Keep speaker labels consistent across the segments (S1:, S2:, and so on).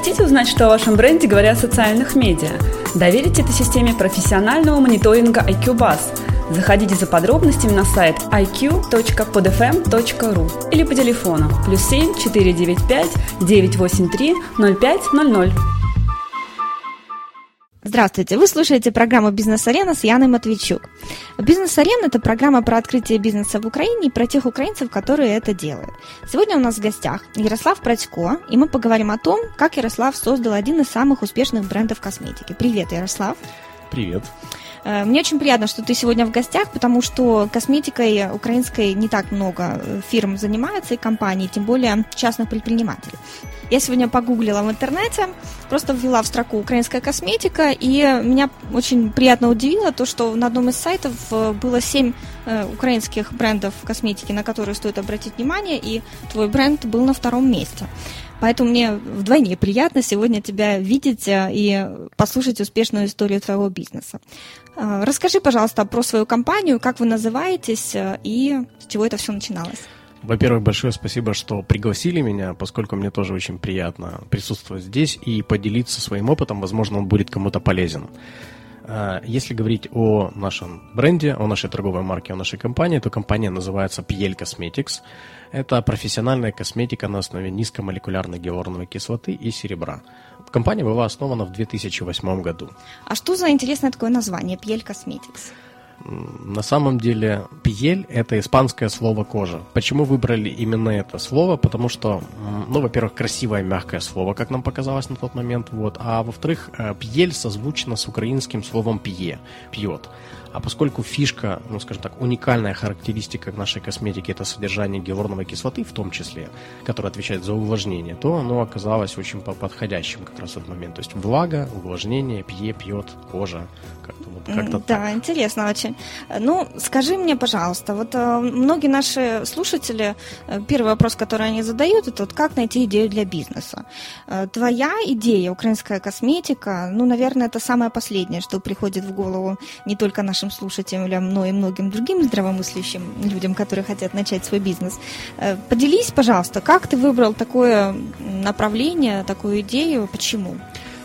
S1: Хотите узнать, что о вашем бренде говорят в социальных медиа? Доверите этой системе профессионального мониторинга IQ Buzz. Заходите за подробностями на сайт iq.podfm.ru или по телефону плюс 7 495 983 0500.
S2: Здравствуйте, вы слушаете программу «Бизнес-арена» с Яной Матвейчук. «Бизнес-арена» – это программа про открытие бизнеса в Украине и про тех украинцев, которые это делают. Сегодня у нас в гостях Ярослав Пратько, и мы поговорим о том, как Ярослав создал один из самых успешных брендов косметики. Привет, Ярослав.
S3: Привет.
S2: Э, мне очень приятно, что ты сегодня в гостях, потому что косметикой украинской не так много фирм занимается и компаний, тем более частных предпринимателей. Я сегодня погуглила в интернете, просто ввела в строку «украинская косметика», и меня очень приятно удивило то, что на одном из сайтов э, было семь э, украинских брендов косметики, на которые стоит обратить внимание, и твой бренд был на втором месте. Поэтому мне вдвойне приятно сегодня тебя видеть э, и послушать успешную историю твоего бизнеса. Расскажи, пожалуйста, про свою компанию, как вы называетесь и с чего это все начиналось.
S3: Во-первых, большое спасибо, что пригласили меня, поскольку мне тоже очень приятно присутствовать здесь и поделиться своим опытом. Возможно, он будет кому-то полезен. А, если говорить о нашем бренде, о нашей торговой марке, о нашей компании, то компания называется PL Cosmetics. Это профессиональная косметика на основе низкомолекулярной гиалуроновой кислоты и серебра. Компания была основана в 2008 году.
S2: А что за интересное такое название PL Cosmetics?
S3: На самом деле, пьель – это испанское слово «кожа». Почему выбрали именно это слово? Потому что, ну, во-первых, красивое, мягкое слово, как нам показалось на тот момент, вот, а во-вторых, э, пьель созвучно с украинским словом «пье» – «пьет». А поскольку фишка, ну, скажем так, уникальная характеристика нашей косметики – это содержание гиалуроновой кислоты в том числе, которая отвечает за увлажнение, то оно оказалось очень подходящим как раз в этот момент. То есть влага, увлажнение, пье, пьет, кожа, как-то вот как-то
S2: Да, так. интересно очень. Ну, скажи мне, пожалуйста, вот э, многие наши слушатели, э, первый вопрос, который они задают, это вот как найти идею для бизнеса. Э, твоя идея, украинская косметика, ну, наверное, это самое последнее, что приходит в голову не только нашим слушателям, но и многим другим здравомыслящим людям, которые хотят начать свой бизнес. Поделись, пожалуйста, как ты выбрал такое направление, такую идею, почему?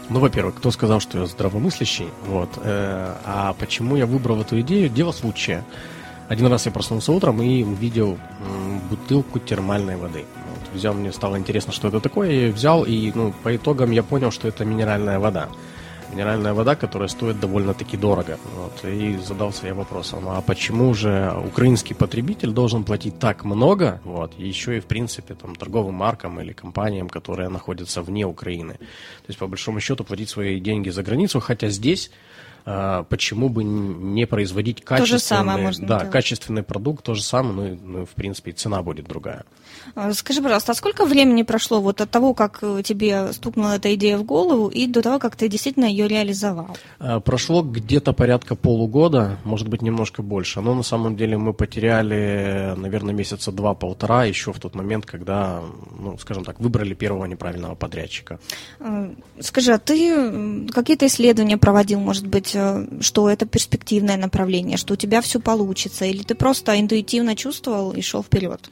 S3: Ну, во-первых, кто сказал, что я здравомыслящий, вот, э, а почему я выбрал эту идею? Дело случая. Один раз я проснулся утром и увидел бутылку термальной воды. Вот, взял, мне стало интересно, что это такое, я ее взял, и ну, по итогам я понял, что это минеральная вода минеральная вода, которая стоит довольно-таки дорого. Вот, и задался я вопросом, а почему же украинский потребитель должен платить так много, вот, еще и, в принципе, там, торговым маркам или компаниям, которые находятся вне Украины. То есть, по большому счету, платить свои деньги за границу, хотя здесь а, почему бы не производить качественный, да, качественный продукт, то же самое, ну, ну, в принципе, цена будет другая.
S2: А, скажи, пожалуйста, а сколько времени прошло вот от того, как э, тебе стукнула эта идея в голову, и до того, как ты действительно ее реализовал?
S3: А, прошло где-то порядка полугода, может быть, немножко больше. Но на самом деле мы потеряли, наверное, месяца два-полтора еще в тот момент, когда, ну, скажем так, выбрали первого неправильного подрядчика.
S2: Скажи, а ты какие-то исследования проводил, может быть, Э, что это перспективное направление, что у тебя все получится, или ты просто интуитивно чувствовал и шел вперед?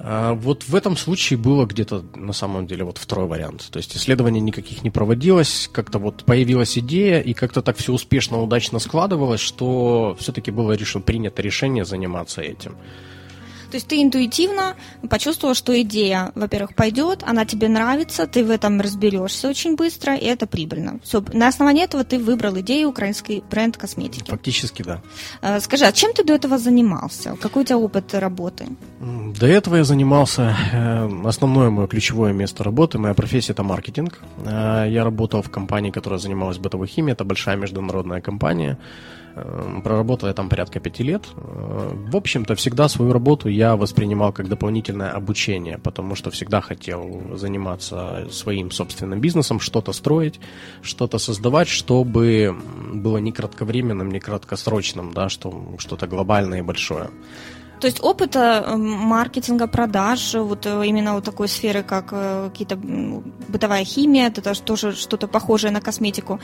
S3: А, вот в этом случае было где-то на самом деле вот второй вариант. То есть исследований никаких не проводилось, как-то вот появилась идея, и как-то так все успешно, удачно складывалось, что все-таки было решено, принято решение заниматься этим.
S2: То есть ты интуитивно почувствовал, что идея, во-первых, пойдет, она тебе нравится, ты в этом разберешься очень быстро, и это прибыльно. Все, на основании этого ты выбрал идею украинский бренд косметики.
S3: Фактически, да.
S2: Э, скажи, а чем ты до этого занимался? Какой у тебя опыт работы?
S3: До этого я занимался, э, основное мое ключевое место работы, моя профессия это маркетинг. Э, я работал в компании, которая занималась бытовой химией, это большая международная компания. Эм, проработал я там порядка пяти лет. Э, в общем-то, всегда свою работу я воспринимал как дополнительное обучение, потому что всегда хотел заниматься своим собственным бизнесом, что-то строить, что-то создавать, чтобы было не кратковременным, не краткосрочным, да, что, что-то глобальное и большое.
S2: То есть опыта э, маркетинга, продаж, вот э, именно вот такой сферы, как э, какие-то бытовая химия, это тоже что-то похожее на косметику.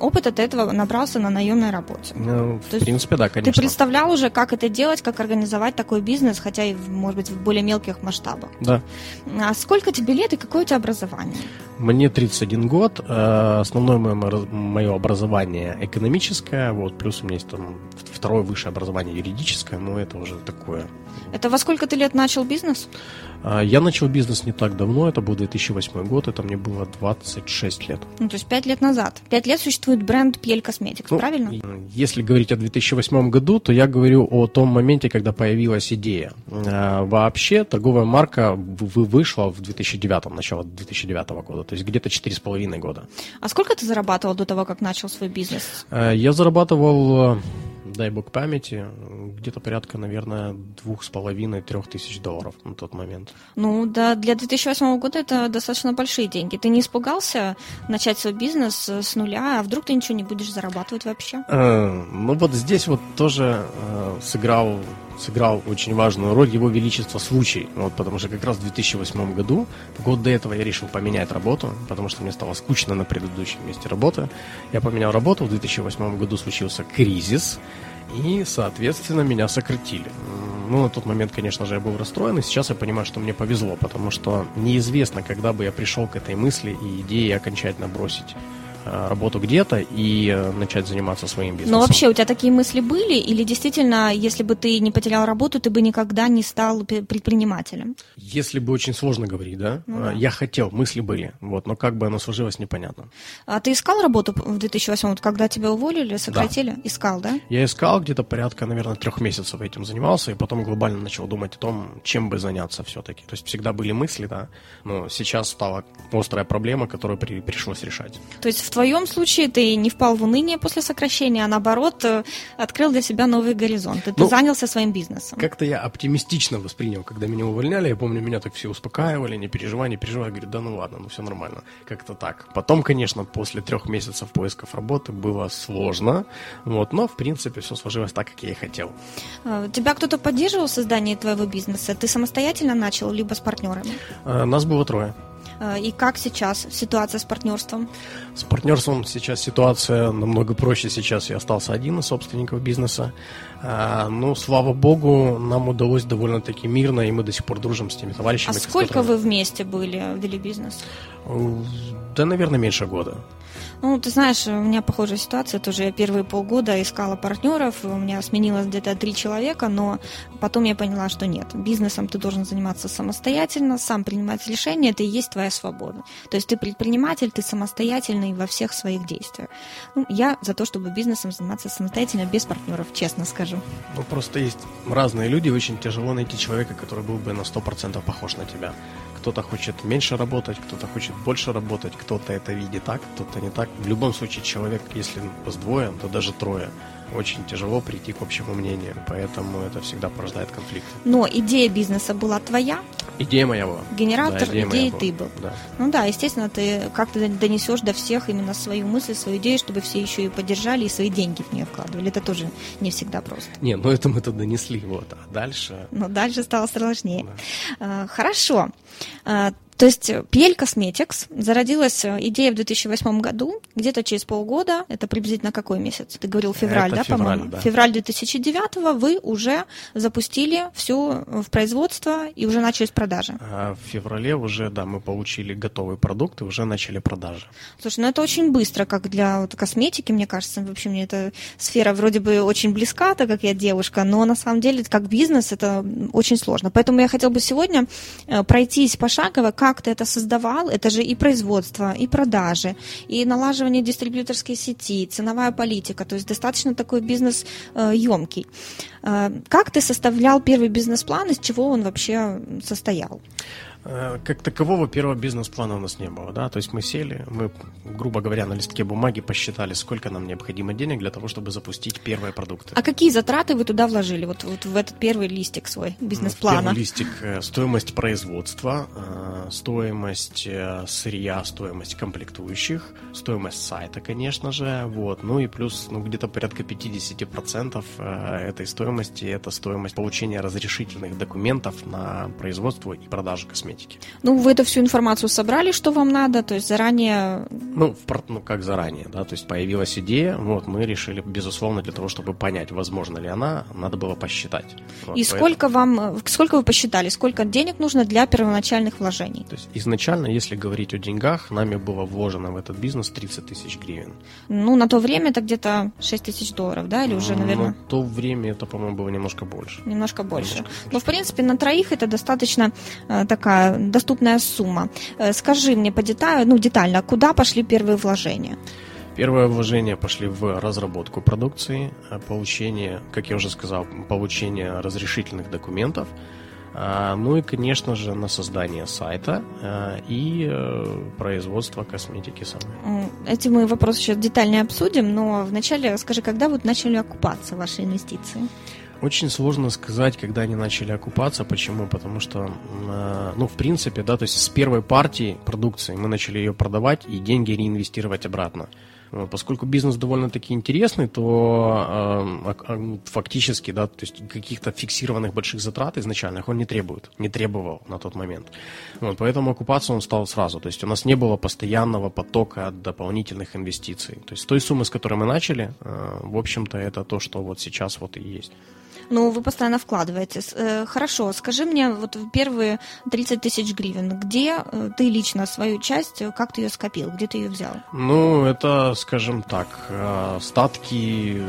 S2: Опыт от этого набрался на наемной работе.
S3: Ну, в То принципе, да, конечно.
S2: Ты представлял уже, как это делать, как организовать такой бизнес, хотя и, может быть, в более мелких масштабах.
S3: Да.
S2: А сколько тебе лет и какое у тебя образование?
S3: Мне 31 год. Основное мое, мое образование экономическое, вот, плюс у меня есть там второе высшее образование юридическое, но это уже такое.
S2: Это во сколько ты лет начал бизнес?
S3: А, я начал бизнес не так давно, это был 2008 год, это мне было 26 лет.
S2: Ну, то есть 5 лет назад. 5 лет существует бренд Пель Косметикс, ну, правильно?
S3: Если говорить о 2008 году, то я говорю о том моменте, когда появилась идея. А, вообще торговая марка вышла в 2009, начало 2009 года, то есть где-то 4,5 года.
S2: А сколько ты зарабатывал до того, как начал свой бизнес?
S3: А, я зарабатывал дай бог памяти, где-то порядка, наверное, двух с половиной, трех тысяч долларов на тот момент.
S2: Ну, да, для 2008 года это достаточно большие деньги. Ты не испугался начать свой бизнес с нуля, а вдруг ты ничего не будешь зарабатывать вообще?
S3: Э, ну, вот здесь вот тоже э, сыграл сыграл очень важную роль его величество случай. Вот, потому что как раз в 2008 году, год до этого я решил поменять работу, потому что мне стало скучно на предыдущем месте работы. Я поменял работу, в 2008 году случился кризис, и, соответственно, меня сократили. Ну, на тот момент, конечно же, я был расстроен, и сейчас я понимаю, что мне повезло, потому что неизвестно, когда бы я пришел к этой мысли и идее окончательно бросить работу где-то и э, начать заниматься своим бизнесом.
S2: Но вообще у тебя такие мысли были? Или действительно, если бы ты не потерял работу, ты бы никогда не стал предпринимателем?
S3: Если бы очень сложно говорить, да? Ну, да. Я хотел, мысли были, вот, но как бы оно сложилось, непонятно.
S2: А ты искал работу в 2008, вот, когда тебя уволили, сократили? Да. Искал, да?
S3: Я искал где-то порядка, наверное, трех месяцев этим занимался, и потом глобально начал думать о том, чем бы заняться все-таки. То есть всегда были мысли, да, но сейчас стала острая проблема, которую при, пришлось решать.
S2: То есть в твоем случае ты не впал в уныние после сокращения, а наоборот э, открыл для себя новый горизонт. Ты, ну, занялся своим бизнесом.
S3: Как-то я оптимистично воспринял, когда меня увольняли. Я помню, меня так все успокаивали, не переживай, не переживай. Я говорю, да ну ладно, ну все нормально. Как-то так. Потом, конечно, после трех месяцев поисков работы было сложно, вот, но в принципе все сложилось так, как я и хотел.
S2: А, тебя кто-то поддерживал в создании твоего бизнеса? Ты самостоятельно начал, либо с партнерами?
S3: А, нас было трое.
S2: Э, и как сейчас ситуация с партнерством?
S3: С партнерством сейчас ситуация намного проще. Сейчас я остался один из собственников бизнеса. А, ну, слава богу, нам удалось довольно-таки мирно, и мы до сих пор дружим с теми товарищами.
S2: А сколько которыми... вы вместе были, вели бизнес?
S3: Да, наверное, меньше года.
S2: Ну, ты знаешь, у меня похожая ситуация. Тоже я первые полгода искала партнеров, у меня сменилось где-то три человека, но потом я поняла, что нет. Бизнесом ты должен заниматься самостоятельно, сам принимать решения, это и есть твоя свобода. То есть ты предприниматель, ты самостоятельный во всех своих действиях. Ну, я за то, чтобы бизнесом заниматься самостоятельно, без партнеров, честно скажу.
S3: Ну, просто есть разные люди, очень тяжело найти человека, который был бы на 100% похож на тебя. Кто-то хочет меньше работать, кто-то хочет больше работать, кто-то это видит так, кто-то не так. В любом случае человек, если с двое, то даже трое, очень тяжело прийти к общему мнению, поэтому это всегда порождает конфликты.
S2: Но идея бизнеса была твоя?
S3: Идея моя была.
S2: Генератор да, идея идеи ты был.
S3: Да.
S2: Ну да, естественно, ты как-то донесешь до всех именно свою мысль, свою идею, чтобы все еще и поддержали и свои деньги в нее вкладывали. Это тоже не всегда просто.
S3: Не, ну это мы-то донесли, вот. А дальше...
S2: Ну дальше стало сложнее. Да. Хорошо. То есть PL Cosmetics зародилась э, идея в 2008 году, где-то через полгода, это приблизительно какой месяц? Ты говорил февраль, это да, февраль, по-моему? Да. Февраль 2009 вы уже запустили все в производство и уже начали с продажи.
S3: А в феврале уже, да, мы получили готовый продукт и уже начали продажи.
S2: Слушай, ну это очень быстро, как для вот, косметики, мне кажется. Вообще мне эта сфера вроде бы очень близка, так как я девушка, но на самом деле как бизнес это очень сложно. Поэтому я хотела бы сегодня э, пройтись пошагово, как ты это создавал, это же и производство, и продажи, и налаживание дистрибьюторской сети, ценовая политика, то есть достаточно такой бизнес емкий. Э, как ты составлял первый бизнес-план, из чего он вообще состоял?
S3: Э, как такового первого бизнес-плана у нас не было, да, то есть мы сели, мы, грубо говоря, на листке бумаги посчитали, сколько нам необходимо денег для того, чтобы запустить первые продукты.
S2: А какие затраты вы туда вложили, вот, вот в этот первый листик свой бизнес-плана?
S3: В первый листик э, стоимость производства, э, стоимость сырья, стоимость комплектующих, стоимость сайта, конечно же, вот, ну и плюс ну, где-то порядка 50% э, этой стоимости это стоимость получения разрешительных документов на производство и продажу косметики.
S2: Ну, вы эту всю информацию собрали, что вам надо, то есть заранее...
S3: Ну, ну как заранее, да, то есть появилась идея, вот, мы решили, безусловно, для того, чтобы понять, возможно ли она, надо было посчитать. Вот,
S2: и поэтому... сколько вам, сколько вы посчитали, сколько денег нужно для первоначальных вложений?
S3: То есть изначально, если говорить о деньгах, нами было вложено в этот бизнес 30 тысяч гривен.
S2: Ну, на то время это где-то 6 тысяч долларов, да, или уже, наверное? На
S3: то время это, по-моему, было немножко больше.
S2: Немножко больше. Немножко больше. Но, в принципе, на троих это достаточно э, такая доступная сумма. Э, скажи мне по деталю, ну, детально, куда пошли первые вложения?
S3: Первое вложение пошли в разработку продукции, э, получение, как я уже сказал, получение разрешительных документов, ну и, конечно же, на создание сайта э, и э, производство косметики самой.
S2: Эти мы вопросы сейчас детально обсудим, но вначале скажи, когда вот начали окупаться ваши инвестиции?
S3: Очень сложно сказать, когда они начали окупаться. Почему? Потому что, ну, в принципе, да, то есть с первой партии продукции мы начали ее продавать и деньги реинвестировать обратно. Э, поскольку бизнес довольно-таки интересный, то э, фактически, да, то есть каких-то фиксированных больших затрат изначальных он не требует, не требовал на тот момент. Вот, поэтому окупаться он стал сразу. То есть у нас не было постоянного потока дополнительных инвестиций. То есть той суммы, с которой мы начали, э, в общем-то, это то, что вот сейчас вот и есть.
S2: Ну, вы постоянно вкладываетесь. Э, хорошо, скажи мне, вот первые 30 тысяч гривен, где э, ты лично свою часть, э, как ты ее скопил, где ты ее взял?
S3: Ну, это, скажем так, статки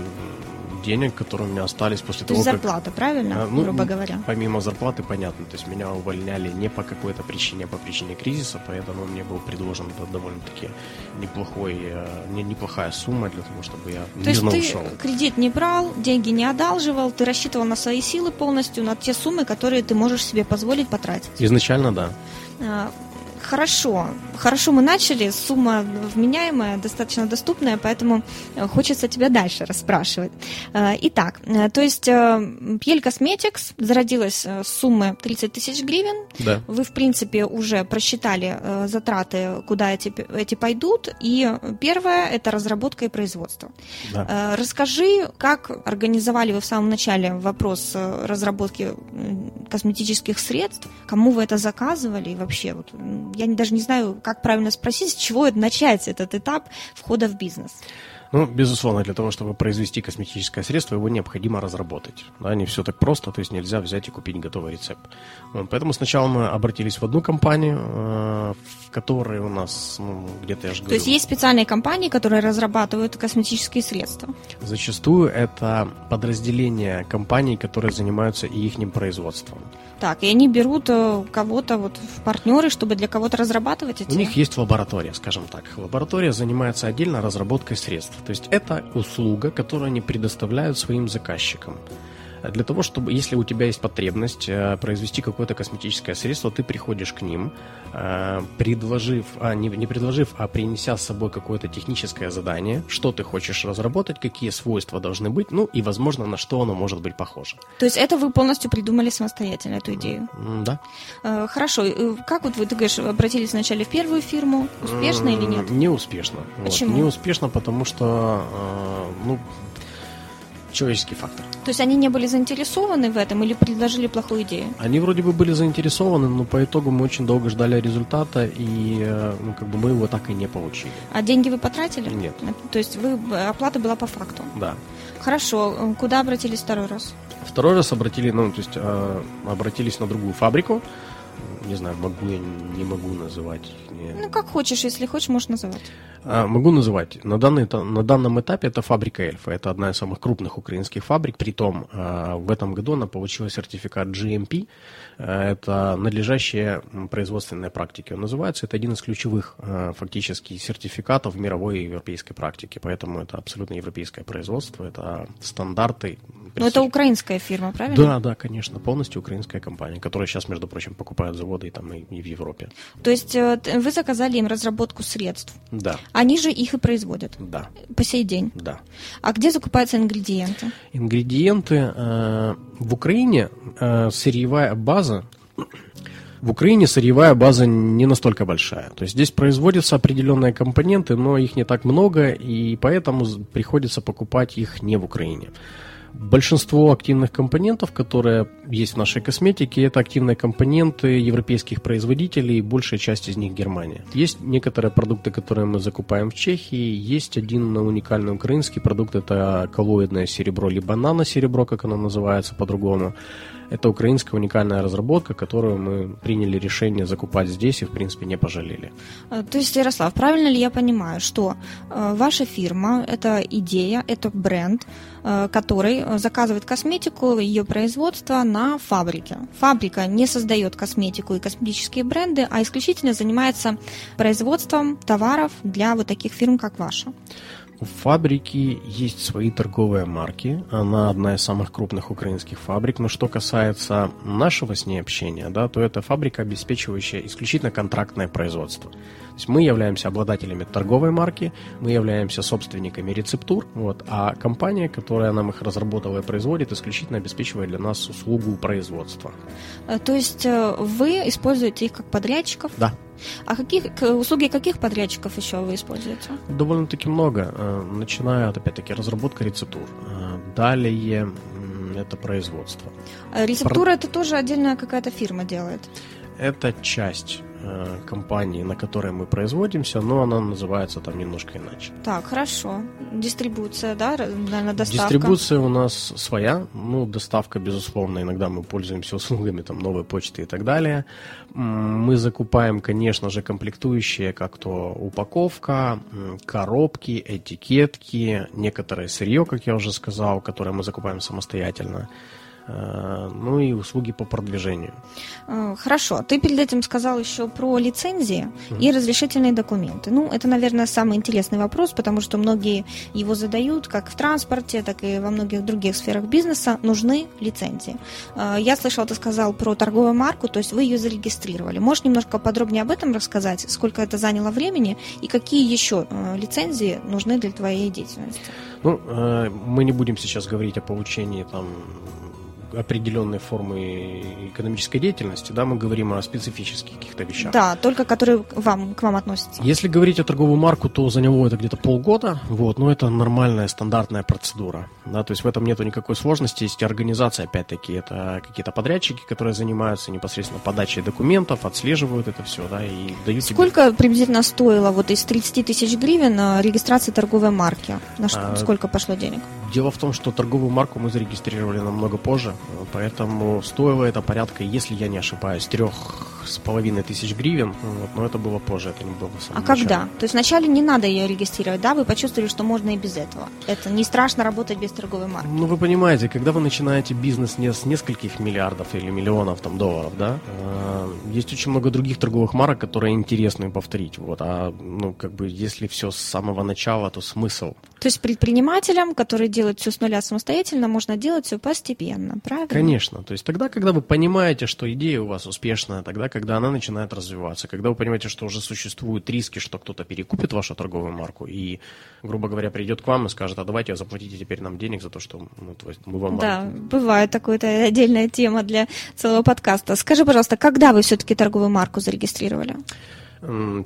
S3: денег, которые у меня остались после
S2: То
S3: того,
S2: есть зарплата, как... правильно,
S3: а, ну,
S2: грубо говоря?
S3: Помимо зарплаты, понятно. То есть меня увольняли не по какой-то причине, а по причине кризиса, поэтому мне был предложен довольно-таки неплохой, не, неплохая сумма для того, чтобы я
S2: То есть ты ушел. кредит не брал, деньги не одалживал, ты рассчитывал рассчитывал на свои силы полностью, на те суммы, которые ты можешь себе позволить потратить.
S3: Изначально, да.
S2: Хорошо, хорошо мы начали, сумма вменяемая, достаточно доступная, поэтому э, хочется тебя дальше расспрашивать. Э, итак, э, то есть Пьель Косметикс зародилась с суммы 30 тысяч гривен.
S3: Да.
S2: Вы, в принципе, уже просчитали затраты, куда эти, эти пойдут. И первое – это разработка и производство.
S3: Да.
S2: Расскажи, как организовали вы в самом начале вопрос разработки косметических средств, кому вы это заказывали и вообще вот я даже не знаю, как правильно спросить, с чего начать этот этап входа в бизнес.
S3: Ну, безусловно, для того, чтобы произвести косметическое средство, его необходимо разработать. Да, не все так просто, то есть нельзя взять и купить готовый рецепт. Поэтому сначала мы обратились в одну компанию, э, в которой у нас ну, где-то, я же говорю...
S2: То есть есть специальные компании, которые разрабатывают косметические средства?
S3: Зачастую это подразделения компаний, которые занимаются и их производством.
S2: Так, и они берут э, кого-то вот в партнеры, чтобы для кого-то разрабатывать эти?
S3: У них есть лаборатория, скажем так. Лаборатория занимается отдельно разработкой средств. То есть это услуга, которую они предоставляют своим заказчикам для того, чтобы, если у тебя есть потребность э, произвести какое-то косметическое средство, ты приходишь к ним, э, предложив, а, не, не предложив, а принеся с собой какое-то техническое задание, что ты хочешь разработать, какие свойства должны быть, ну и, возможно, на что оно может быть похоже.
S2: То есть это вы полностью придумали самостоятельно, эту идею?
S3: Да.
S2: Э, хорошо. Как вот вы, ты говоришь, обратились вначале в первую фирму? Успешно или нет?
S3: Не успешно.
S2: Почему?
S3: Вот. Не успешно, потому что, ну, человеческий фактор.
S2: То есть они не были заинтересованы в этом или предложили плохую идею?
S3: Они вроде бы были заинтересованы, но по итогу мы очень долго ждали результата, и э, ну, как бы мы его так и не получили.
S2: А деньги вы потратили?
S3: Нет.
S2: То есть вы, оплата была по факту?
S3: Да.
S2: Хорошо. Куда обратились второй раз?
S3: Второй раз обратили, ну, то есть э, обратились на другую фабрику, не знаю, могу я, не могу называть. Не...
S2: Ну, как хочешь, если хочешь, можешь называть.
S3: А, могу называть. На, данный, на данном этапе это фабрика Эльфа. Это одна из самых крупных украинских фабрик. Притом, а, в этом году она получила сертификат GMP. А, это надлежащие производственные практики. Он называется. Это один из ключевых а, фактически сертификатов мировой и европейской практики. Поэтому это абсолютно европейское производство. Это стандарты.
S2: Но это украинская фирма, правильно?
S3: Да, да, конечно. Полностью украинская компания, которая сейчас, между прочим, покупает заводы и, там, и, и в Европе.
S2: То есть э, вы заказали им разработку средств?
S3: Да.
S2: Они же их и производят?
S3: Да.
S2: По сей день?
S3: Да.
S2: А где закупаются ингредиенты?
S3: Ингредиенты э, в Украине э, сырьевая база В Украине сырьевая база не настолько большая. То есть здесь производятся определенные компоненты, но их не так много, и поэтому приходится покупать их не в Украине. Большинство активных компонентов, которые есть в нашей косметике, это активные компоненты европейских производителей, большая часть из них Германия. Есть некоторые продукты, которые мы закупаем в Чехии, есть один уникальный украинский продукт, это коллоидное серебро, либо нано-серебро, как оно называется по-другому. Это украинская уникальная разработка, которую мы приняли решение закупать здесь и, в принципе, не пожалели.
S2: Э, то есть, Ярослав, правильно ли я понимаю, что э, ваша фирма – это идея, это бренд, который заказывает косметику, ее производство на фабрике. Фабрика не создает косметику и косметические бренды, а исключительно занимается производством товаров для вот таких фирм, как ваша.
S3: У фабрики есть свои торговые марки. Она одна из самых крупных украинских фабрик. Но что касается нашего с ней общения, да, то это фабрика, обеспечивающая исключительно контрактное производство. То есть мы являемся обладателями торговой марки, мы являемся собственниками рецептур, вот, а компания, которая нам их разработала и производит, исключительно обеспечивает для нас услугу производства.
S2: Э, то есть э, вы используете их как подрядчиков?
S3: Да.
S2: А каких услуги каких подрядчиков еще вы используете?
S3: Довольно-таки много. Э, начиная от, опять-таки, разработка рецептур. Далее это производство.
S2: Рецептура Про... это тоже отдельная какая-то фирма делает?
S3: Это часть Э, компании, на которой мы производимся, но она называется там немножко иначе.
S2: Так, хорошо. Дистрибуция, да, наверное, доставка?
S3: Дистрибуция у нас своя, ну, доставка, безусловно, иногда мы пользуемся услугами там новой почты и так далее. Мы закупаем, конечно же, комплектующие, как то упаковка, коробки, этикетки, некоторое сырье, как я уже сказал, которое мы закупаем самостоятельно. Э, ну и услуги по продвижению.
S2: Э, хорошо. Ты перед этим сказал еще про лицензии mm и разрешительные документы. Ну, это, наверное, самый интересный вопрос, потому что многие его задают, как в транспорте, так и во многих других сферах бизнеса, нужны лицензии. Э, я слышал, ты сказал про торговую марку, то есть вы ее зарегистрировали. Можешь немножко подробнее об этом рассказать, сколько это заняло времени и какие еще лицензии нужны для твоей деятельности?
S3: Ну, мы не будем сейчас говорить о получении там определенной формы экономической деятельности, да, мы говорим о специфических каких-то вещах.
S2: Да, только которые вам, к вам относятся.
S3: Если говорить о торговую марку, то за него это где-то полгода, вот, но это нормальная стандартная процедура, да, то есть в этом нету никакой сложности, есть организация, опять-таки, это какие-то подрядчики, которые занимаются непосредственно подачей документов, отслеживают это все, да, и дают
S2: Сколько тебе... приблизительно стоило вот из 30 тысяч гривен э, регистрация торговой марки? На что, а, сколько пошло денег?
S3: Дело в том, что торговую марку мы зарегистрировали намного позже, поэтому стоило это порядка, если я не ошибаюсь, трех с половиной тысяч гривен, вот, но это было позже, это не было в
S2: самом А начале. когда? То есть вначале не надо ее регистрировать, да? Вы почувствовали, что можно и без этого. Это не страшно работать без торговой марки.
S3: Ну, вы понимаете, когда вы начинаете бизнес не с нескольких миллиардов или миллионов там долларов, да, э, есть очень много других торговых марок, которые интересны повторить, вот, а, ну, как бы, если все с самого начала, то смысл.
S2: То есть предпринимателям, которые делают все с нуля самостоятельно, можно делать все постепенно, правильно?
S3: Конечно. То есть тогда, когда вы понимаете, что идея у вас успешная, тогда, когда она начинает развиваться, когда вы понимаете, что уже существуют риски, что кто-то перекупит вашу торговую марку и, грубо говоря, придет к вам и скажет, а давайте заплатите теперь нам денег за то, что ну, мы вам...
S2: Да, марки. бывает это отдельная тема для целого подкаста. Скажи, пожалуйста, когда вы все-таки торговую марку зарегистрировали?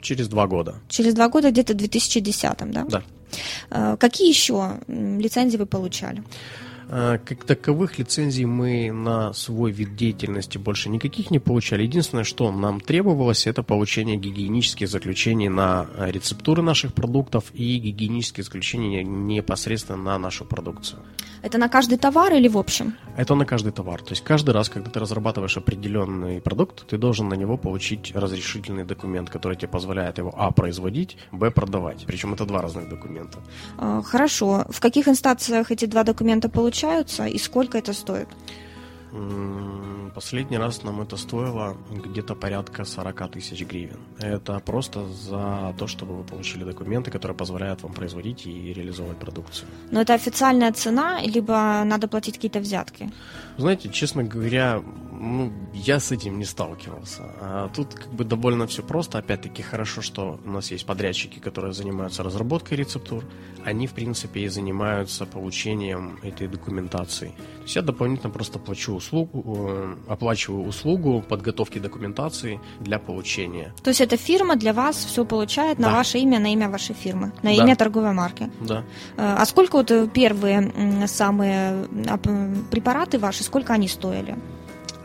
S3: Через два года.
S2: Через два года, где-то в 2010, да?
S3: Да.
S2: Э, какие еще лицензии вы получали?
S3: А, как таковых лицензий мы на свой вид деятельности больше никаких не получали. Единственное, что нам требовалось, это получение гигиенических заключений на рецептуры наших продуктов и гигиенические заключения непосредственно на нашу продукцию.
S2: Это на каждый товар или в общем?
S3: Это на каждый товар. То есть каждый раз, когда ты разрабатываешь определенный продукт, ты должен на него получить разрешительный документ, который тебе позволяет его а. производить, б. продавать. Причем это два разных документа.
S2: А, хорошо. В каких инстанциях эти два документа получаются? Отличаются и сколько это стоит?
S3: Последний раз нам это стоило где-то порядка 40 тысяч гривен. Это просто за то, чтобы вы получили документы, которые позволяют вам производить и реализовывать продукцию.
S2: Но это официальная цена, либо надо платить какие-то взятки?
S3: Знаете, честно говоря, ну, я с этим не сталкивался. А тут как бы довольно все просто. Опять-таки хорошо, что у нас есть подрядчики, которые занимаются разработкой рецептур. Они, в принципе, и занимаются получением этой документации. То есть я дополнительно просто плачу услугу, э, оплачиваю услугу подготовки документации для получения.
S2: То есть эта фирма для вас все получает на
S3: Да.
S2: ваше имя, на имя вашей фирмы, на
S3: Да.
S2: имя торговой марки.
S3: Да.
S2: Э, А сколько вот э, первые самые препараты ваши, сколько они стоили?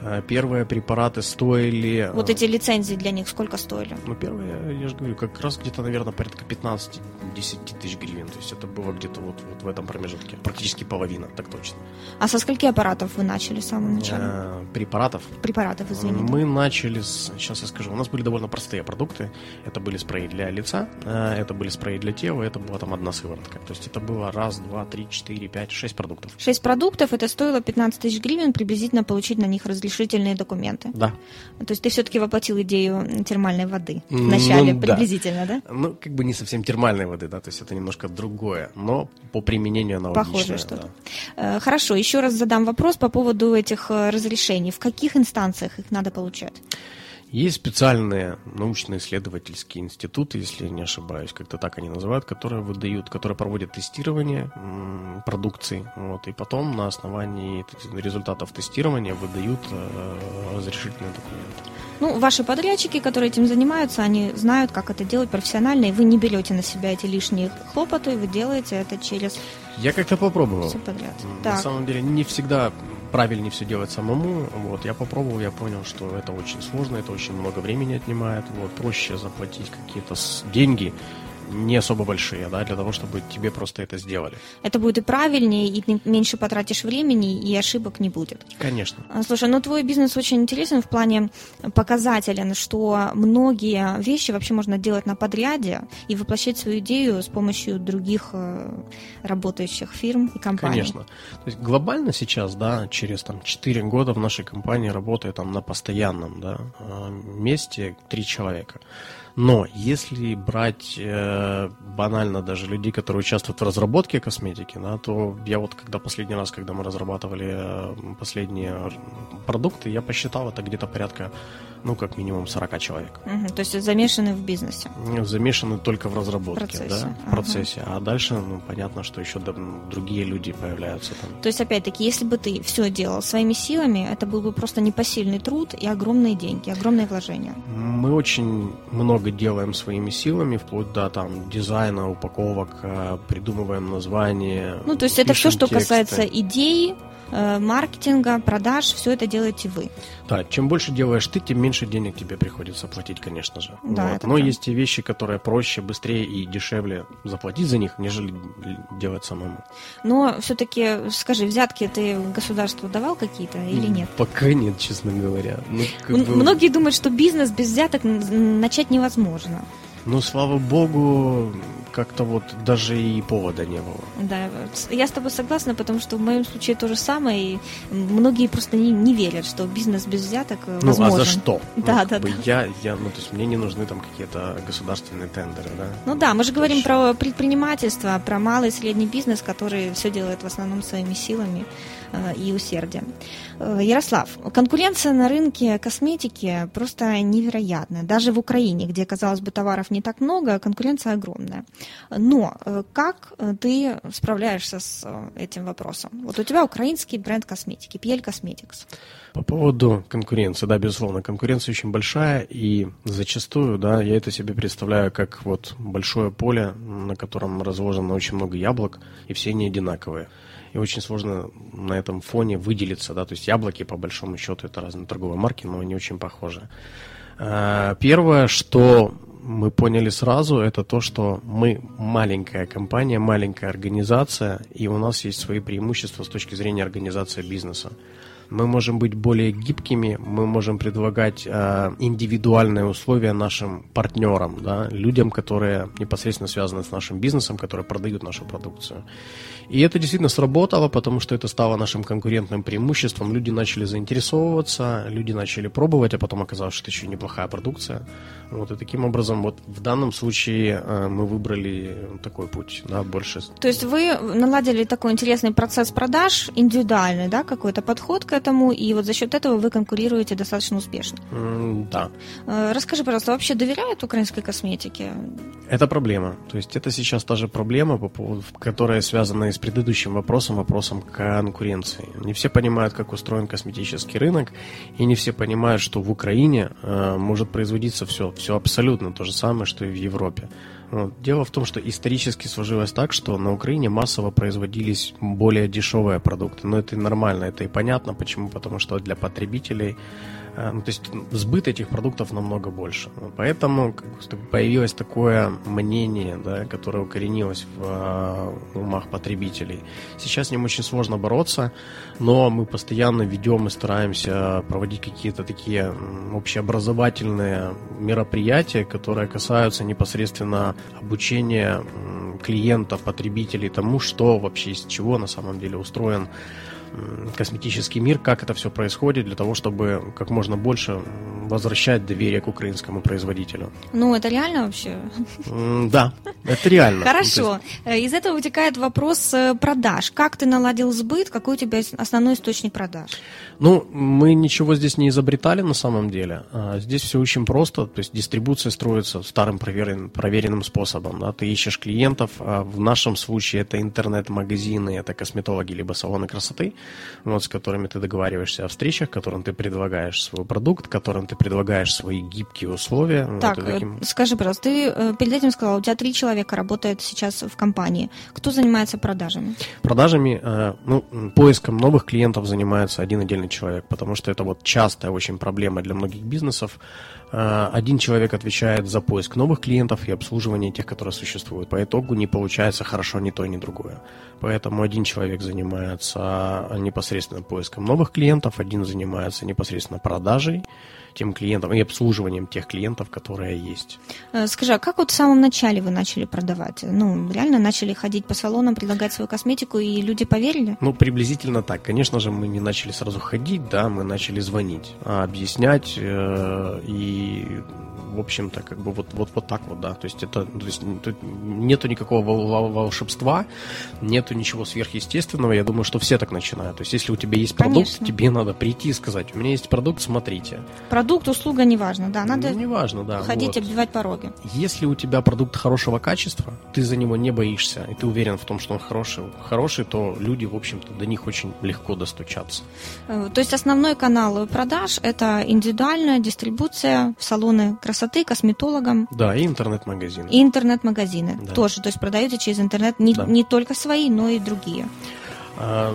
S3: Э, Первые препараты стоили... э,
S2: Вот эти лицензии для них сколько стоили?
S3: Ну, первые, я же говорю, как раз где-то, наверное, порядка 15-10 тысяч гривен. То есть это было где-то вот, вот в этом промежутке. Практически половина, так точно.
S2: А со скольки аппаратов вы начали самом начале?
S3: Э, Препаратов.
S2: Препаратов, извините.
S3: Мы начали с... Сейчас я скажу. У нас были довольно простые продукты. Это были спреи для лица, это были спреи для тела, это была там одна сыворотка. То есть это было раз, два, три, четыре, пять, шесть продуктов.
S2: Шесть продуктов, это стоило 15 тысяч гривен, приблизительно получить на них разрешительные документы.
S3: Да.
S2: То есть ты все-таки воплотил идею термальной воды в
S3: Ну,
S2: начале,
S3: да.
S2: приблизительно, да?
S3: Ну, как бы не совсем термальной воды, да, то есть это немножко другое, но по применению аналогичное.
S2: Похоже что-то.
S3: да.
S2: Э, Хорошо, еще раз задам вопрос по поводу этих э, разрешений. В каких инстанциях их надо получать?
S3: Есть специальные научно-исследовательские институты, если не ошибаюсь, как-то так они называют, которые выдают, которые проводят тестирование продукции, вот, и потом на основании результатов тестирования выдают э, разрешительные документы.
S2: Ну, ваши подрядчики, которые этим занимаются, они знают, как это делать профессионально, и вы не берете на себя эти лишние хлопоты, вы делаете это через
S3: Я как-то попробовал.
S2: все подряд.
S3: М,
S2: Так.
S3: На самом деле не всегда правильнее все делать самому. Вот, я попробовал, я понял, что это очень сложно, это очень много времени отнимает. Вот, проще заплатить какие-то деньги, не особо большие, да, для того, чтобы тебе просто это сделали.
S2: Это будет и правильнее, и ты меньше потратишь времени, и ошибок не будет.
S3: Конечно.
S2: А, Слушай, ну твой бизнес очень интересен в плане показателен, что многие вещи вообще можно делать на подряде и воплощать свою идею с помощью других э, работающих фирм и компаний.
S3: Конечно. То есть глобально сейчас, да, через там 4 года в нашей компании работает там на постоянном да, э, месте 3 человека. Но если брать э, банально даже людей, которые участвуют в разработке косметики, да, то я вот когда последний раз, когда мы разрабатывали э, последние продукты, я посчитал это где-то порядка, ну, как минимум 40 человек.
S2: Мгм, то есть замешаны в бизнесе.
S3: Замешаны только в разработке,
S2: Процессе,
S3: да, в процессе. А дальше, ну, понятно, что еще другие люди появляются там.
S2: То есть, опять-таки, если бы ты все делал своими силами, это был бы просто непосильный труд и огромные деньги, огромные вложения.
S3: Мы очень много делаем своими силами, вплоть до там дизайна, упаковок, э, придумываем названия.
S2: Ну, то есть это все, что
S3: тексты.
S2: касается идеи, маркетинга, продаж, все это делаете вы.
S3: Да, чем больше делаешь ты, тем меньше денег тебе приходится платить, конечно же.
S2: Да,
S3: Вот. Но
S2: правда.
S3: есть и вещи, которые проще, быстрее и дешевле заплатить за них, нежели делать самому.
S2: Но все-таки, скажи, взятки ты государству давал какие-то или нет?
S3: Пока нет, честно говоря. Ну,
S2: М-
S3: бы-
S2: Многие думают, что бизнес без взяток начать невозможно.
S3: ну, слава богу, как-то вот даже и повода не было.
S2: Да, я с тобой согласна, потому что в моем случае то же самое, и многие просто не, не верят, что бизнес без взяток э,
S3: Ну,
S2: возможен.
S3: а за что?
S2: Да,
S3: ну,
S2: да, да.
S3: Я, я, ну, то есть мне не нужны там какие-то государственные тендеры, да?
S2: Ну да, мы же говорим про предпринимательство, про малый и средний бизнес, который все делает в основном своими силами и усердием. Э, Ярослав, конкуренция на рынке косметики просто невероятная. Даже в Украине, где, казалось бы, товаров не так много, конкуренция огромная. Но э, как э, ты справляешься с э, этим вопросом? Вот у тебя украинский бренд косметики, PL Cosmetics.
S3: По поводу конкуренции, да, безусловно, конкуренция очень большая, и зачастую, да, я это себе представляю как вот большое поле, на котором разложено очень много яблок, и все они одинаковые. И очень сложно на этом фоне выделиться, да, то есть яблоки, по большому счету, это разные торговые марки, но они очень похожи. Э, Первое, что мы поняли сразу, это то, что мы маленькая компания, маленькая организация, и у нас есть свои преимущества с точки зрения организации бизнеса. Мы можем быть более гибкими, мы можем предлагать э, индивидуальные условия нашим партнерам, да, людям, которые непосредственно связаны с нашим бизнесом, которые продают нашу продукцию. И это действительно сработало, потому что это стало нашим конкурентным преимуществом. Люди начали заинтересовываться, люди начали пробовать, а потом оказалось, что это еще неплохая продукция. Вот, и таким образом, вот в данном случае э, мы выбрали такой путь, да, больше
S2: То есть вы наладили такой интересный процесс продаж, индивидуальный, да, какой-то подход к этому, и вот за счет этого вы конкурируете достаточно успешно.
S3: М, Да.
S2: Э, Расскажи, пожалуйста, вообще доверяют украинской косметике?
S3: Это проблема. То есть это сейчас та же проблема, которая связана и с предыдущим вопросом, вопросом конкуренции. Не все понимают, как устроен косметический рынок, и не все понимают, что в Украине э, может производиться все, все абсолютно то же самое, что и в Европе. Дело в том, что исторически сложилось так, что на Украине массово производились более дешевые продукты. Но это и нормально, это и понятно. Почему? Потому что для потребителей ну, то есть сбыт этих продуктов намного больше. Вот Поэтому появилось такое мнение, да, которое укоренилось в э, умах потребителей. Сейчас с ним очень сложно бороться, но мы постоянно ведем и стараемся проводить какие-то такие общеобразовательные мероприятия, которые касаются непосредственно обучения м, клиентов, потребителей тому, что вообще из чего на самом деле устроен косметический мир, как это все происходит, для того, чтобы как можно больше возвращать доверие к украинскому производителю.
S2: Ну, это реально вообще?
S3: Да, это реально.
S2: Хорошо.
S3: Ну, то
S2: Э, Из этого вытекает вопрос э, продаж. Как ты наладил сбыт? Какой у тебя ос- основной источник продаж?
S3: Ну, мы ничего здесь не изобретали на самом деле. А, Здесь все очень просто. То есть дистрибуция строится старым проверен- проверенным способом. Да? Ты ищешь клиентов. а В нашем случае это интернет-магазины, это косметологи либо салоны красоты, вот, с которыми ты договариваешься о встречах, которым ты предлагаешь свой продукт, которым ты предлагаешь свои гибкие условия. Вот,
S2: Так, э,
S3: таким-
S2: скажи, пожалуйста, ты э, перед этим сказала, у тебя три человека работает сейчас в компании. Кто занимается продажами?
S3: Продажами, э, ну, поиском новых клиентов занимается один отдельный человек, потому что это вот частая очень проблема для многих бизнесов. Э, Один человек отвечает за поиск новых клиентов и обслуживание тех, которые существуют. По итогу не получается хорошо ни то, ни другое. Поэтому один человек занимается непосредственно поиском новых клиентов, один занимается непосредственно продажей тем клиентам и обслуживанием тех клиентов, которые есть.
S2: Э, Скажи, а как вот в самом начале вы начали продавать? Ну, реально начали ходить по салонам, предлагать свою косметику, и люди поверили?
S3: Ну, приблизительно так. Конечно же, мы не начали сразу ходить, да, мы начали звонить, а объяснять э, и, в общем-то, как бы вот, вот, вот так вот, да. То есть это, то есть тут нету никакого вол- вол- волшебства, нету ничего сверхъестественного. Я думаю, что все так начинают. То есть если у тебя есть продукт,
S2: Конечно.
S3: тебе надо прийти и сказать, у меня есть продукт, смотрите.
S2: Продукт, услуга, неважно, да, надо
S3: Ну, неважно, да.
S2: ходить,
S3: вот.
S2: оббивать пороги.
S3: Если у тебя продукт хорошего качества, ты за него не боишься, и ты уверен в том, что он хороший, хороший, то люди, в общем-то, до них очень легко достучаться.
S2: Э, То есть основной канал продаж – это индивидуальная дистрибуция в салоны красоты, косметологам
S3: Да, и интернет-магазины.
S2: и интернет-магазины
S3: Да.
S2: тоже. То есть продаете через интернет не,
S3: Да.
S2: не только свои, но и другие.
S3: А,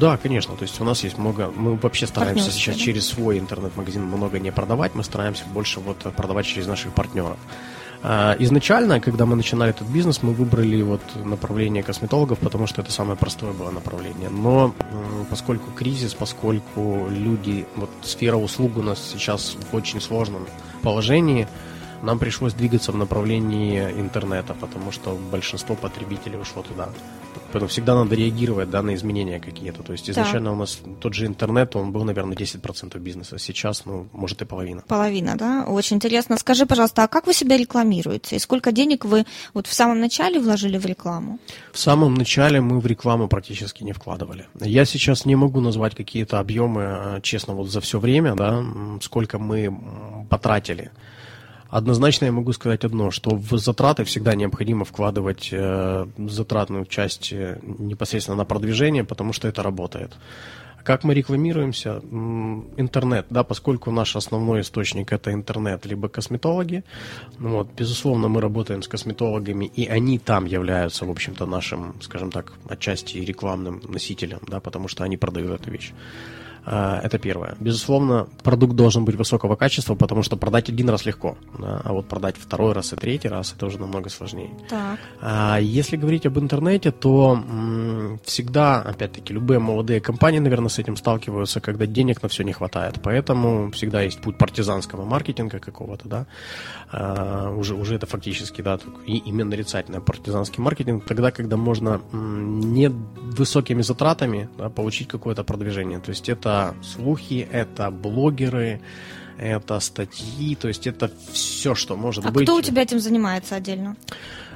S3: да, конечно. То есть у нас есть много. Мы вообще стараемся сейчас
S2: да?
S3: через свой интернет-магазин много не продавать. Мы стараемся больше вот продавать через наших партнеров. А, Изначально, когда мы начинали этот бизнес, мы выбрали вот направление косметологов, потому что это самое простое было направление. Но поскольку кризис, поскольку люди, вот сфера услуг у нас сейчас в очень сложном положении, нам пришлось двигаться в направлении интернета, потому что большинство потребителей ушло туда. Поэтому всегда надо реагировать да, на изменения какие-то. То есть изначально у нас тот же интернет, он был, наверное, 10% бизнеса. Сейчас, ну, может и половина.
S2: Половина, да? Очень интересно. Скажи, пожалуйста, а как вы себя рекламируете? И сколько денег вы вот в самом начале вложили в рекламу?
S3: В самом начале мы в рекламу практически не вкладывали. Я сейчас не могу назвать какие-то объемы, э, честно, вот за все время, да, сколько мы потратили. Однозначно я могу сказать одно, что в затраты всегда необходимо вкладывать э, затратную часть э, непосредственно на продвижение, потому что это работает. Как мы рекламируемся? Интернет, да, поскольку наш основной источник это интернет, либо косметологи. Ну Вот, безусловно, мы работаем с косметологами, и они там являются, в общем-то, нашим, скажем так, отчасти рекламным носителем, да, потому что они продают эту вещь. А, Это первое. Безусловно, продукт должен быть высокого качества, потому что продать один раз легко, да, а вот продать второй раз и третий раз это уже намного сложнее.
S2: Так.
S3: А если говорить об интернете, то всегда, опять-таки, любые молодые компании, наверное, с этим сталкиваются, когда денег на все не хватает. Поэтому всегда есть путь партизанского маркетинга какого-то, да. А, уже, уже это фактически, да, и именно нарицательный партизанский маркетинг, тогда, когда можно не высокими затратами да, получить какое-то продвижение. То есть это слухи, это блогеры, это статьи, то есть это все, что может
S2: А
S3: быть.
S2: кто у тебя этим занимается отдельно?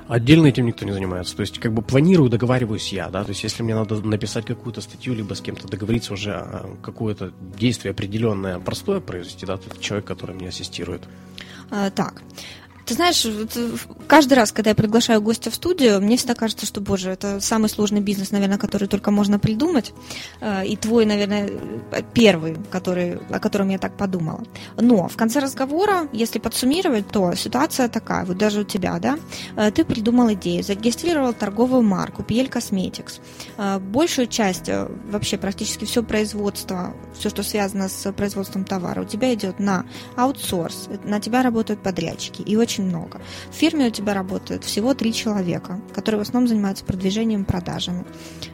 S3: Отдельно этим никто не занимается. То есть, как бы планирую, договариваюсь я, да. То есть, если мне надо написать какую-то статью, либо с кем-то договориться уже какое-то действие определенное, простое произвести, да, то человек, который мне ассистирует.
S2: А, так. Ты знаешь, э, каждый раз, когда я приглашаю гостя в студию, мне всегда кажется, что, боже, это самый сложный бизнес, наверное, который только можно придумать. Э, и твой, наверное, первый, который, о котором я так подумала. Но в конце разговора, если подсуммировать, то ситуация такая, вот даже у тебя, да, э, ты придумал идею, зарегистрировал торговую марку PL Cosmetics. Большую часть, вообще практически все производство, все, что связано с производством товара, у тебя идет на аутсорс, на тебя работают подрядчики. И очень очень много. В фирме у тебя работает всего три человека, которые в основном занимаются продвижением и продажами.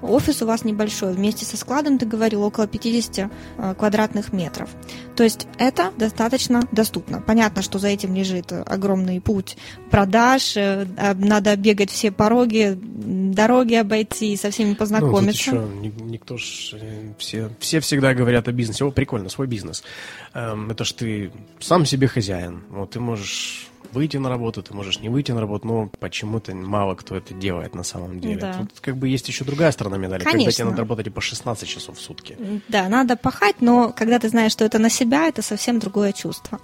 S2: Офис у вас небольшой, вместе со складом, ты говорил, около 50 э, квадратных метров. То есть это достаточно доступно. Понятно, что за этим лежит огромный путь продаж, э, надо бегать все пороги, дороги обойти, со всеми познакомиться. Ну,
S3: еще, никто ж, э, все, все всегда говорят о бизнесе. О, прикольно, свой бизнес. Эм, это ж ты сам себе хозяин. Вот ты можешь выйти на работу, ты можешь не выйти на работу, но почему-то мало кто это делает на самом деле. Да. Тут как бы есть еще другая сторона медали, Конечно. когда тебе надо работать и по 16 часов в сутки.
S2: Да, надо пахать, но когда ты знаешь, что это на себя, это совсем другое чувство.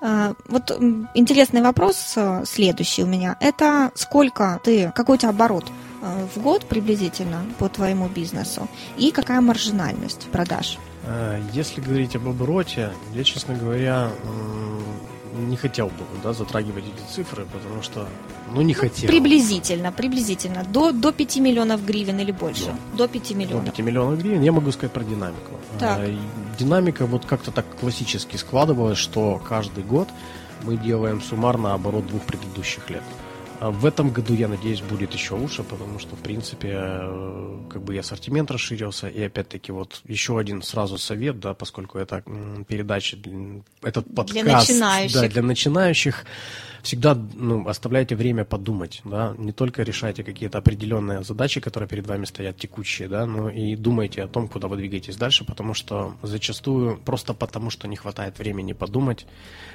S2: А, вот интересный вопрос э, следующий у меня. Это сколько ты, какой у тебя оборот э, в год приблизительно по твоему бизнесу и какая маржинальность продаж?
S3: Если говорить об обороте, я, честно говоря, не хотел бы да, затрагивать эти цифры, потому что, ну, не хотел.
S2: Приблизительно, приблизительно. До, до 5 миллионов гривен или больше? Да. До 5 миллионов.
S3: До 5 миллионов гривен. Я могу сказать про динамику. Так. А, динамика вот как-то так классически складывалась, что каждый год мы делаем суммарно оборот двух предыдущих лет. А в этом году, я надеюсь, будет еще лучше, потому что, в принципе, э, как бы и ассортимент расширился, и опять-таки вот еще один сразу совет, да, поскольку это передача, этот подкаст для начинающих. Да, для начинающих всегда ну, оставляйте время подумать, да, не только решайте какие-то определенные задачи, которые перед вами стоят текущие, да, но и думайте о том, куда вы двигаетесь дальше, потому что зачастую просто потому, что не хватает времени подумать,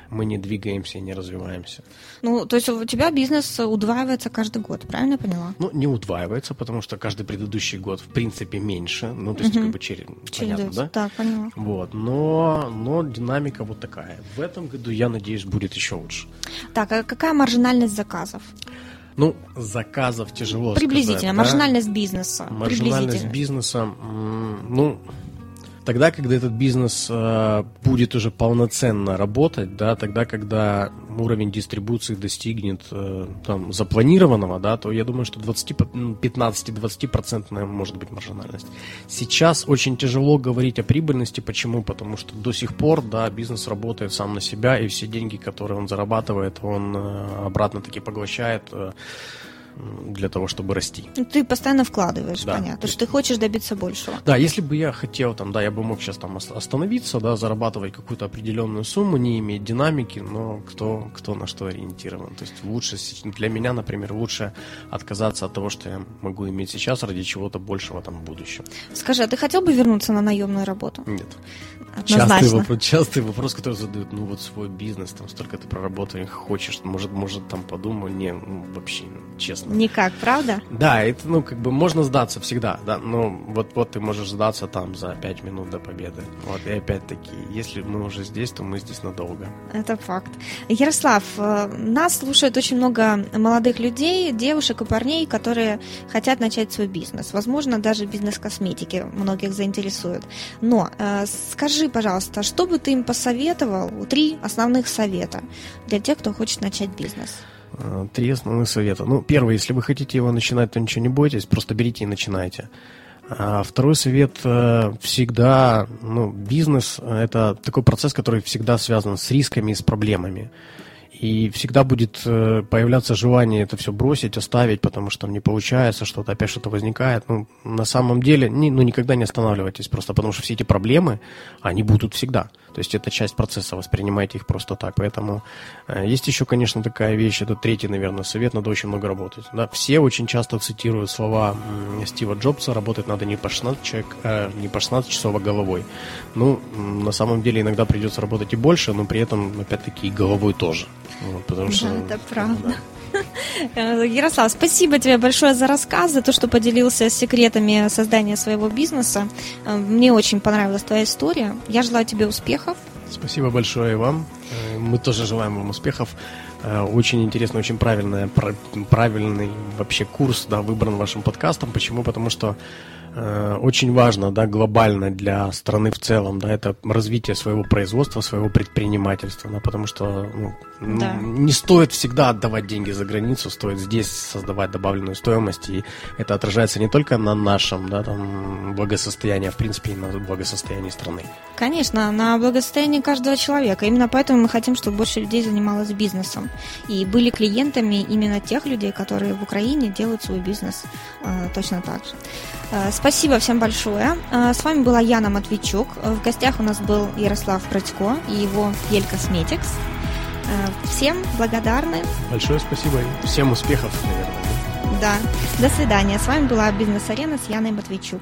S3: мы не двигаемся и не развиваемся.
S2: Ну, то есть у тебя бизнес удваивается каждый год, правильно я поняла?
S3: Ну, не удваивается, потому что каждый предыдущий год, в принципе, меньше, ну, то есть угу. как бы через, понятно, да?
S2: Да, поняла.
S3: Вот, но, но динамика вот такая. В этом году, я надеюсь, будет еще лучше.
S2: Так, а какая маржинальность заказов?
S3: Ну, заказов тяжело
S2: Приблизительно,
S3: сказать,
S2: маржинальность да? бизнеса.
S3: Маржинальность бизнеса, ну, тогда, когда этот бизнес э, будет уже полноценно работать, да, тогда, когда уровень дистрибуции достигнет э, там, запланированного, да, то я думаю, что 15-20% может быть маржинальность. Сейчас очень тяжело говорить о прибыльности. Почему? Потому что до сих пор, да, бизнес работает сам на себя, и все деньги, которые он зарабатывает, он э, обратно-таки поглощает э, для того, чтобы расти.
S2: Ну, ты постоянно вкладываешь, да. понятно, что ты хочешь добиться большего.
S3: Да, если бы я хотел, там, да, я бы мог сейчас там остановиться, да, зарабатывать какую-то определенную сумму, не иметь динамики, но кто, кто на что ориентирован. То есть лучше, для меня, например, лучше отказаться от того, что я могу иметь сейчас ради чего-то большего там в будущем.
S2: Скажи, а ты хотел бы вернуться на наемную работу?
S3: Нет. Частый вопрос, частый вопрос, который задают, ну вот свой бизнес, там столько ты проработал, хочешь, может, может там подумал, не, ну, вообще, честно.
S2: Никак, правда?
S3: Да, это, ну, как бы можно сдаться всегда, да, но вот, вот ты можешь сдаться там за пять минут до победы. Вот, и опять-таки, если мы уже здесь, то мы здесь надолго.
S2: Это факт. Ярослав, э, нас слушает очень много молодых людей, девушек и парней, которые хотят начать свой бизнес. Возможно, даже бизнес косметики многих заинтересует. Но э, скажи, Скажи, пожалуйста, что бы ты им посоветовал? Три основных совета для тех, кто хочет начать бизнес.
S3: А, три основных совета. Ну, первый, если вы хотите его начинать, то ничего не бойтесь, просто берите и начинайте. А второй совет э, всегда, ну, бизнес – это такой процесс, который всегда связан с рисками и с проблемами. И всегда будет э, появляться желание это все бросить, оставить, потому что не получается, что-то опять что-то возникает. Ну, на самом деле, не, ну, никогда не останавливайтесь, просто потому что все эти проблемы, они будут всегда. То есть это часть процесса, воспринимайте их просто так. Поэтому э, есть еще, конечно, такая вещь, это третий, наверное, совет, надо очень много работать. Да? Все очень часто цитируют слова Стива Джобса, работать надо не по 16, человек, э, не по 16 часов, а головой. Ну, на самом деле иногда придется работать и больше, но при этом, опять-таки, и головой тоже.
S2: Вот, потому да, что, это правда. Да. Э, Ярослав, спасибо тебе большое за рассказ, за то, что поделился секретами создания своего бизнеса. Э, мне очень понравилась твоя история. Я желаю тебе успехов.
S3: Спасибо большое вам. Э, мы тоже желаем вам успехов. Очень интересно, очень правильный, правильный вообще курс да, выбран вашим подкастом. Почему? Потому что очень важно, да, глобально для страны в целом, да, это развитие своего производства, своего предпринимательства, да, потому что ну, да. не стоит всегда отдавать деньги за границу, стоит здесь создавать добавленную стоимость, и это отражается не только на нашем, да, там, благосостоянии, а в принципе и на благосостоянии страны.
S2: Конечно, на благосостоянии каждого человека. Именно поэтому мы хотим, чтобы больше людей занималось бизнесом и были клиентами именно тех людей, которые в Украине делают свой бизнес э, точно так же. Э, спасибо всем большое. Э, с вами была Яна Матвейчук. В гостях у нас был Ярослав Братько и его Ель Косметикс. Э, всем благодарны.
S3: Большое спасибо всем успехов, наверное.
S2: Да. До свидания. С вами была Бизнес-арена с Яной Матвейчук.